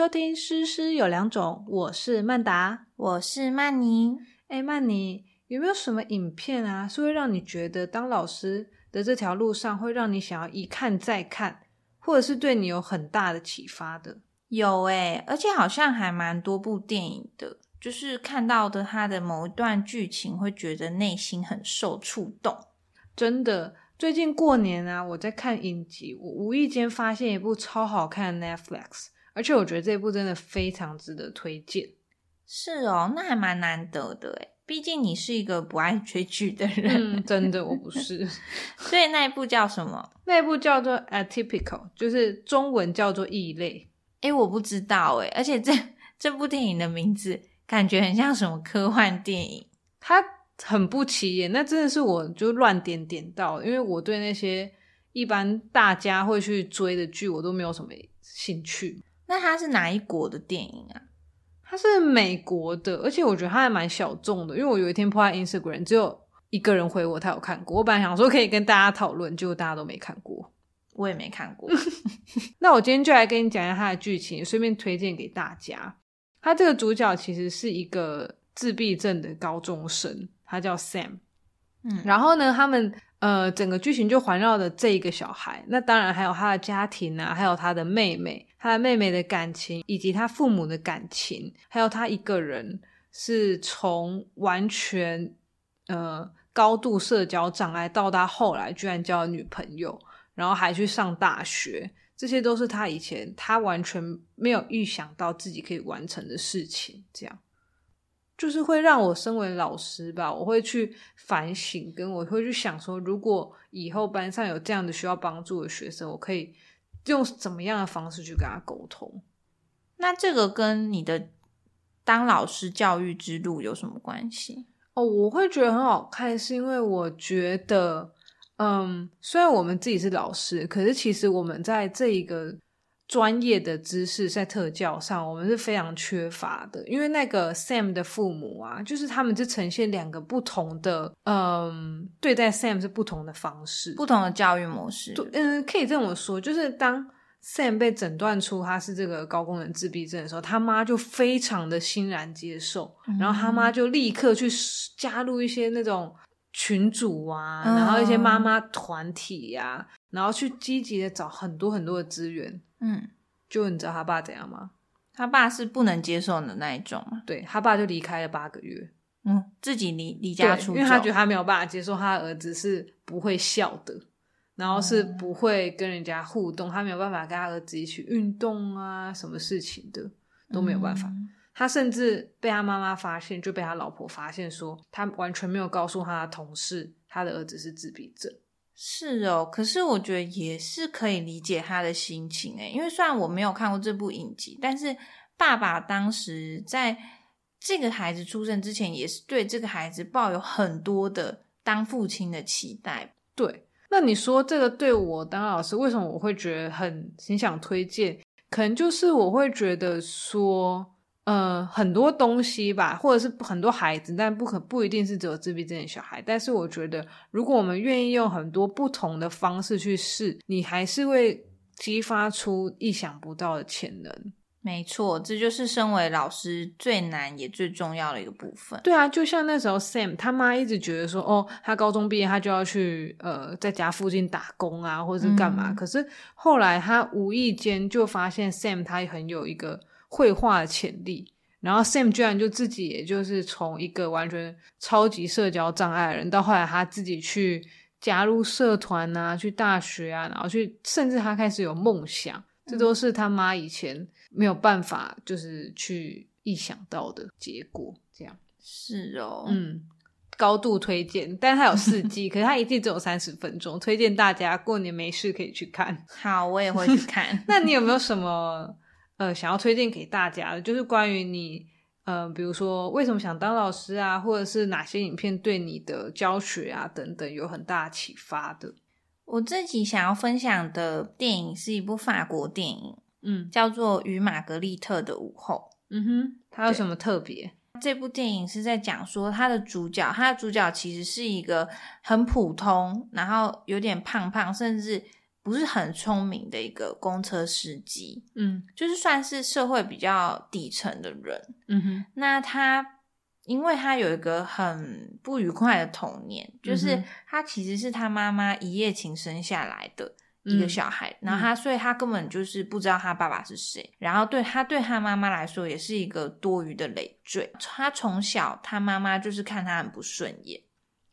收听《诗诗有两种》，我是曼达，我是曼妮。哎，曼妮，有没有什么影片啊，是会让你觉得当老师的这条路上，会让你想要一看再看，或者是对你有很大的启发的？有哎，而且好像还蛮多部电影的，就是看到的它的某一段剧情，会觉得内心很受触动。真的，最近过年啊，我在看影集，我无意间发现一部超好看的 Netflix。而且我觉得这部真的非常值得推荐。是哦，那还蛮难得的诶毕竟你是一个不爱追剧的人。真的，我不是。所以那一部叫什么？那一部叫做《Atypical》，就是中文叫做《异类》。诶我不知道诶而且这这部电影的名字感觉很像什么科幻电影。它很不起眼，那真的是我就乱点点到，因为我对那些一般大家会去追的剧，我都没有什么兴趣。那它是哪一国的电影啊？它是美国的，而且我觉得它还蛮小众的。因为我有一天 po 在 Instagram，只有一个人回我，他有看过。我本来想说可以跟大家讨论，结果大家都没看过，我也没看过。那我今天就来跟你讲一下它的剧情，顺便推荐给大家。他这个主角其实是一个自闭症的高中生，他叫 Sam。嗯，然后呢，他们。呃，整个剧情就环绕着这一个小孩，那当然还有他的家庭啊，还有他的妹妹，他的妹妹的感情，以及他父母的感情，还有他一个人是从完全呃高度社交障碍到他后来居然交了女朋友，然后还去上大学，这些都是他以前他完全没有预想到自己可以完成的事情，这样。就是会让我身为老师吧，我会去反省，跟我会去想说，如果以后班上有这样的需要帮助的学生，我可以用怎么样的方式去跟他沟通？那这个跟你的当老师教育之路有什么关系？哦，我会觉得很好看，是因为我觉得，嗯，虽然我们自己是老师，可是其实我们在这一个。专业的知识在特教上，我们是非常缺乏的。因为那个 Sam 的父母啊，就是他们就呈现两个不同的，嗯，对待 Sam 是不同的方式，不同的教育模式。嗯，可以这么说，就是当 Sam 被诊断出他是这个高功能自闭症的时候，他妈就非常的欣然接受，然后他妈就立刻去加入一些那种群组啊，然后一些妈妈团体呀，然后去积极的找很多很多的资源。嗯，就你知道他爸怎样吗？他爸是不能接受的那一种对他爸就离开了八个月，嗯，自己离离家出走，因为他觉得他没有办法接受他的儿子是不会笑的，然后是不会跟人家互动，他没有办法跟他儿子一起运动啊，什么事情的都没有办法。他甚至被他妈妈发现，就被他老婆发现，说他完全没有告诉他的同事，他的儿子是自闭症。是哦，可是我觉得也是可以理解他的心情诶，因为虽然我没有看过这部影集，但是爸爸当时在这个孩子出生之前，也是对这个孩子抱有很多的当父亲的期待。对，那你说这个对我当老师，为什么我会觉得很很想推荐？可能就是我会觉得说。呃，很多东西吧，或者是很多孩子，但不可不一定是只有自闭症的小孩。但是我觉得，如果我们愿意用很多不同的方式去试，你还是会激发出意想不到的潜能。没错，这就是身为老师最难也最重要的一个部分。对啊，就像那时候 Sam 他妈一直觉得说，哦，他高中毕业他就要去呃在家附近打工啊，或者是干嘛。可是后来他无意间就发现 Sam 他很有一个。绘画的潜力，然后 Sam 居然就自己，也就是从一个完全超级社交障碍的人，到后来他自己去加入社团啊，去大学啊，然后去，甚至他开始有梦想，这都是他妈以前没有办法就是去意想到的结果。这样是哦，嗯，高度推荐，但是它有四季，可是他一季只有三十分钟，推荐大家过年没事可以去看。好，我也会去看。那你有没有什么？呃，想要推荐给大家的，就是关于你，呃，比如说为什么想当老师啊，或者是哪些影片对你的教学啊等等有很大启发的。我自己想要分享的电影是一部法国电影，嗯，叫做《与玛格丽特的午后》。嗯哼，它有什么特别？这部电影是在讲说，它的主角，它的主角其实是一个很普通，然后有点胖胖，甚至。不不是很聪明的一个公车司机，嗯。就是算是社会比较底层的人。嗯哼。那他因为他有一个很不愉快的童年，就是他其实是他妈妈一夜情生下来的一个嗯。小孩，然后他所以他根本就是不知道他爸爸是谁，然后对他对他妈妈来说也是一个多余的累赘。他从小他妈妈就是看他很不顺眼。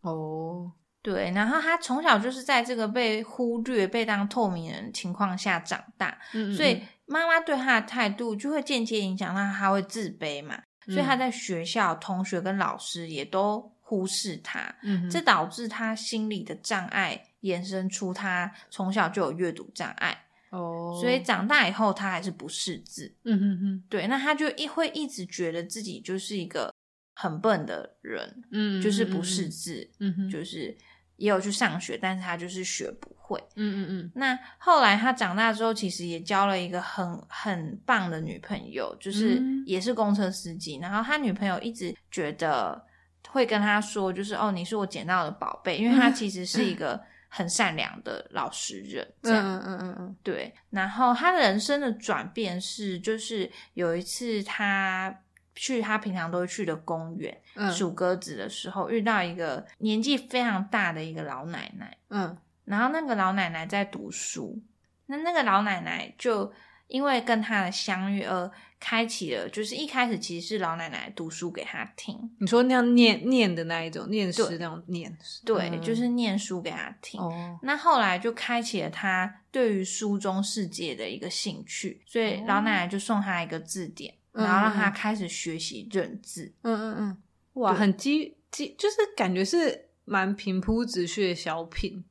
哦对，然后他从小就是在这个被忽略、被当透明人的情况下长大，嗯所以妈妈对他的态度就会间接影响到他会自卑嘛，所以他在学校、同学跟老师也都忽视他，嗯这导致他心理的障碍衍生出他从小就有阅读障碍，哦，所以长大以后他还是不识字。嗯哼哼对，那他就一会一直觉得自己就是一个很笨的人，嗯就是不识字，嗯哼。就是也有去上学，但是他就是学不会。嗯嗯嗯那后来他长大之后，其实也交了一个很很棒的女朋友，就是嗯也是公车司机。然后他女朋友一直觉得会跟他说，就是哦，你是我捡到的宝贝，因为他其实是一个 很善良的老实人，这样。嗯嗯嗯嗯对，然后他人生的转变是，就是有一次他去他平常都会去的公园嗯。数鸽子的时候，遇到一个年纪非常大的一个老奶奶，嗯。然后那个老奶奶在读书，那那个老奶奶就因为跟他的相遇而开启了，就是一开始其实是老奶奶读书给他听，你说那样念念的那一种念诗那种念，对，嗯。就是念书给他听。哦。那后来就开启了他对于书中世界的一个兴趣，所以哦。老奶奶就送他一个字典，嗯然后让他嗯开始学习认字。嗯嗯嗯，哇，很基基，就是感觉是蛮平铺直叙的小品，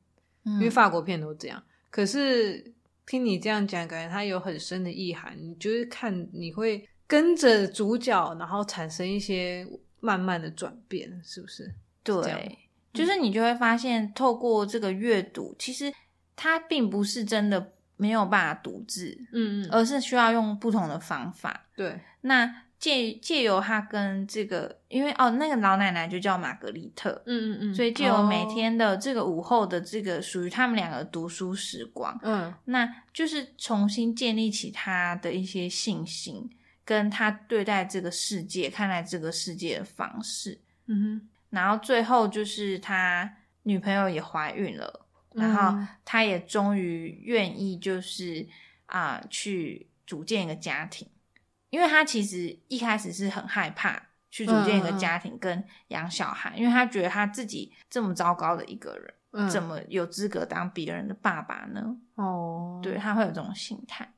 因为嗯法国片都这样。可是听你这样讲，感觉它有很深的意涵。你就是看，你会跟着主角，然后产生一些慢慢的转变，是不是？对，就是你就会发现，透过这个阅读，其实它并不是真的没有办法读字，嗯嗯，而是需要用不同的方法。对，那借借由他跟这个，因为哦，那个老奶奶就叫玛格丽特，嗯嗯嗯，所以借由每哦，天的这个午后的这个属于他们两个读书时光，嗯。那就是重新建立起他的一些信心，跟他对待这个世界、看待这个世界的方式。嗯哼，然后最后就是他女朋友也怀孕了，然后嗯。他也终于愿意就是啊、去组建一个家庭，因为他其实一开始是很害怕去组建一个家庭跟养小孩，因为他觉得他自己这么糟糕的一个人，嗯。怎么有资格当别人的爸爸呢？哦，对，他会有这种心态。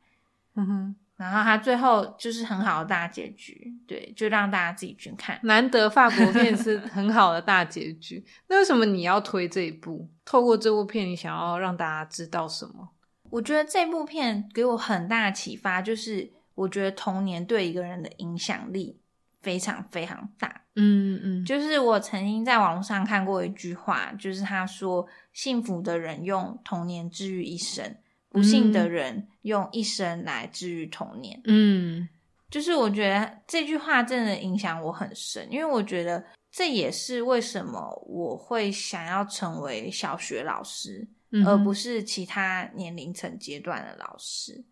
嗯哼，然后他最后就是很好的大结局，对，就让大家自己去看。难得法国片是很好的大结局。那为什么你要推这一部？透过这部片，你想要让大家知道什么？我觉得这部片给我很大的启发，就是我觉得童年对一个人的影响力非常非常大。嗯嗯，就是我曾经在网络上看过一句话，就是他说：“幸福的人用童年治愈一生，不幸的人用一生来治愈童年。嗯就是我觉得这句话真的影响我很深，因为我觉得这也是为什么我会想要成为小学老师，嗯而不是其他年龄层阶段的老师。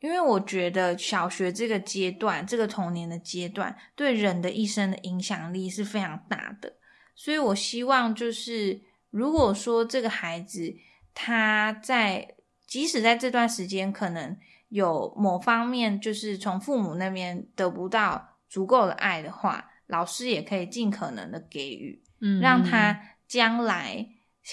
因为我觉得小学这个阶段，这个童年的阶段，对人的一生的影响力是非常大的。所以我希望就是，如果说这个孩子他在即使在这段时间可能有某方面就是从父母那边得不到足够的爱的话，老师也可以尽可能的给予，嗯让他将来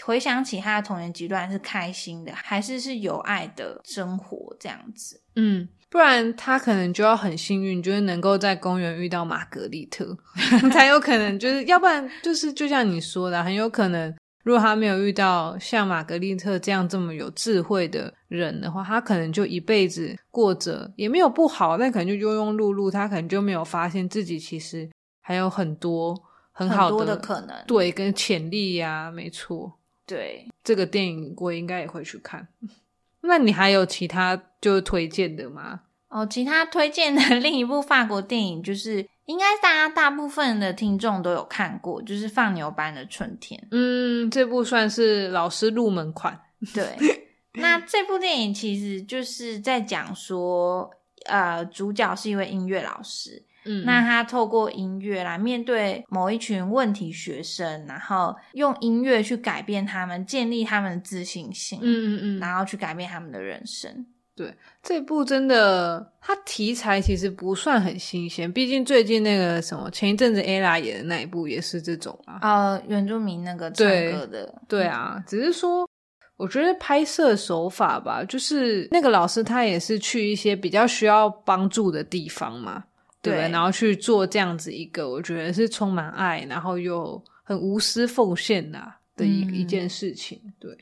回想起他的童年阶段是开心的，还是是有爱的生活这样子。嗯，不然他可能就要很幸运，就是能够在公园遇到玛格丽特，才有可能。就是要不然就是就像你说的，很有可能，如果他没有遇到像玛格丽特这样这么有智慧的人的话，他可能就一辈子过着也没有不好，但可能就庸庸碌碌，他可能就没有发现自己其实还有很多很好很多的可能对，跟潜力呀、没错。对，这个电影我应该也会去看。那你还有其他就推荐的吗？哦，其他推荐的另一部法国电影就是，应该大家大部分的听众都有看过，就是《放牛班的春天》。嗯，这部算是老师入门款。对，那这部电影其实就是在讲说，呃，主角是一位音乐老师，嗯，那他透过音乐来面对某一群问题学生，然后用音乐去改变他们，建立他们的自信心，嗯嗯嗯，然后去改变他们的人生。对，这部真的，它题材其实不算很新鲜，毕竟最近那个什么，前一阵子 ella 演的那一部也是这种啊，呃，原住民那个唱对歌的，对啊，只是说。我觉得拍摄手法吧，就是那个老师他也是去一些比较需要帮助的地方嘛，对不对？然后去做这样子一个，我觉得是充满爱，然后又很无私奉献的的一、嗯一件事情。对，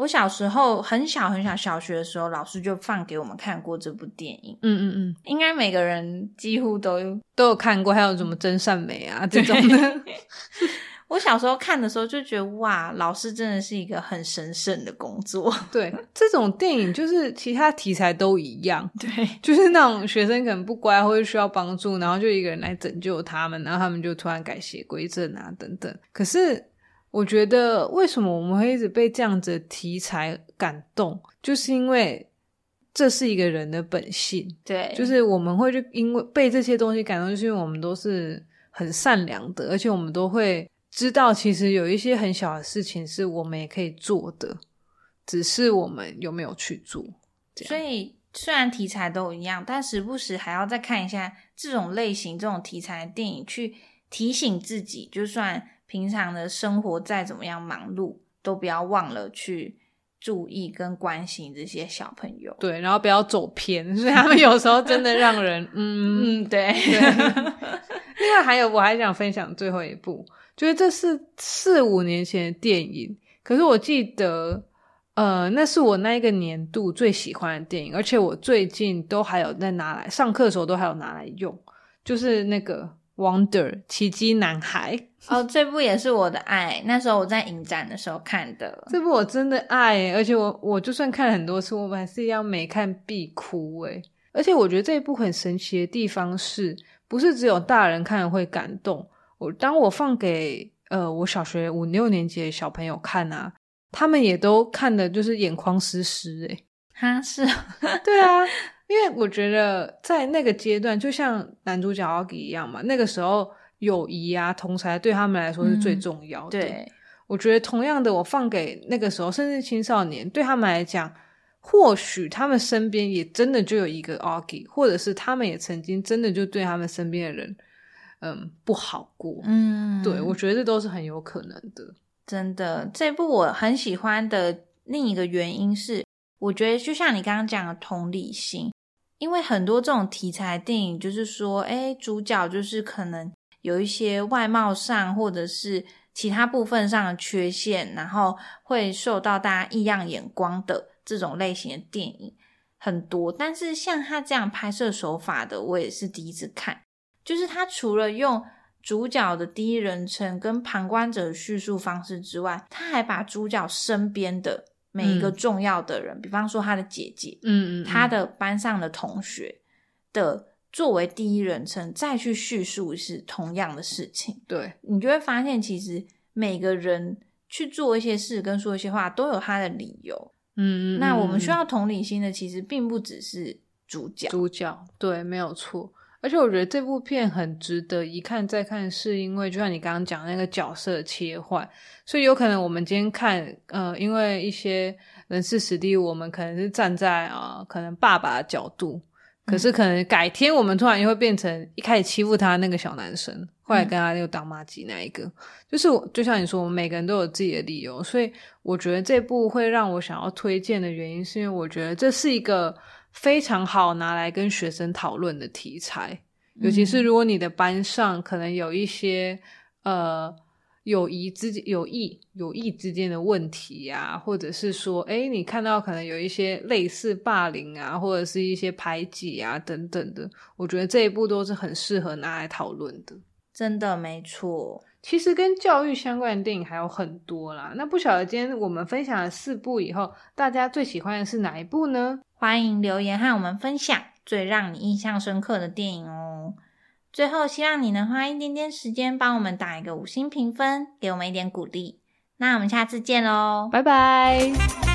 我小时候很小很小，小学的时候，老师就放给我们看过这部电影。嗯嗯嗯，应该每个人几乎都有。都有看过，还有什么真善美啊这种的。我小时候看的时候就觉得，哇，老师真的是一个很神圣的工作。对，这种电影就是其他题材都一样，对，就是那种学生可能不乖或者需要帮助，然后就一个人来拯救他们，然后他们就突然改邪归正啊等等。可是我觉得为什么我们会一直被这样子的题材感动，就是因为这是一个人的本性，对，就是我们会去因为被这些东西感动，就是因为我们都是很善良的，而且我们都会知道，其实有一些很小的事情是我们也可以做的，只是我们有没有去做。所以虽然题材都一样，但时不时还要再看一下这种类型、这种题材的电影，去提醒自己，就算平常的生活再怎么样忙碌，都不要忘了去注意跟关心这些小朋友。对，然后不要走偏，所以他们有时候真的让人嗯。嗯，对，对另外还有，我还想分享最后一部，就是这是四五年前的电影，可是我记得，呃，那是我那一个年度最喜欢的电影，而且我最近都还有在拿来上课的时候都还有拿来用，就是那个《Wonder》奇迹男孩哦，这部也是我的爱。那时候我在影展的时候看的。这部我真的爱，而且我我就算看了很多次，我还是一样每看必哭诶。而且我觉得这一部很神奇的地方是，不是只有大人看了会感动？我当我放给呃我小学五六年级的小朋友看啊，他们也都看的就是眼眶湿湿诶。哈，是对啊，因为我觉得在那个阶段，就像男主角 Augie 一样嘛，那个时候友谊啊、同才对他们来说是最嗯重要的。对，我觉得同样的，我放给那个时候甚至青少年，对他们来讲，或许他们身边也真的就有一个 Augie，或者是他们也曾经真的就对他们身边的人，嗯，不好过。嗯，对，我觉得这都是很有可能的。真的，这部我很喜欢的另一个原因是，我觉得就像你刚刚讲的同理心，因为很多这种题材电影就是说，哎，主角就是可能有一些外貌上或者是其他部分上的缺陷，然后会受到大家异样眼光的这种类型的电影很多。但是像他这样拍摄手法的，我也是第一次看，就是他除了用主角的第一人称跟旁观者的叙述方式之外，他还把主角身边的每一个嗯重要的人，比方说他的姐姐，嗯嗯，他的班上的同学的作为第一人称再去叙述是同样的事情，对，你就会发现其实每个人去做一些事跟说一些话都有他的理由。嗯嗯，那我们需嗯要同理心的，其实并不只是主角。主角，对，没有错。而且我觉得这部片很值得一看再看，是因为就像你刚刚讲那个角色切换，所以有可能我们今天看，呃，因为一些人事实地，我们可能是站在啊、呃可能爸爸的角度，可是可能改天我们突然又会变成一开始欺负他那个小男生，后来跟他又当妈鸡那一个，就是我就像你说，我们每个人都有自己的理由，所以我觉得这部会让我想要推荐的原因，是因为我觉得这是一个非常好拿来跟学生讨论的题材，尤其是如果你的班上可能有一些呃友谊之间、友谊、友谊之间的问题呀、或者是说，哎，你看到可能有一些类似霸凌啊，或者是一些排挤啊等等的，我觉得这一部都是很适合拿来讨论的。真的没错。其实跟教育相关的电影还有很多啦。那不晓得今天我们分享了四部以后，大家最喜欢的是哪一部呢？欢迎留言和我们分享最让你印象深刻的电影哦。最后，希望你能花一点点时间帮我们打一个五星评分，给我们一点鼓励。那我们下次见喽，拜拜。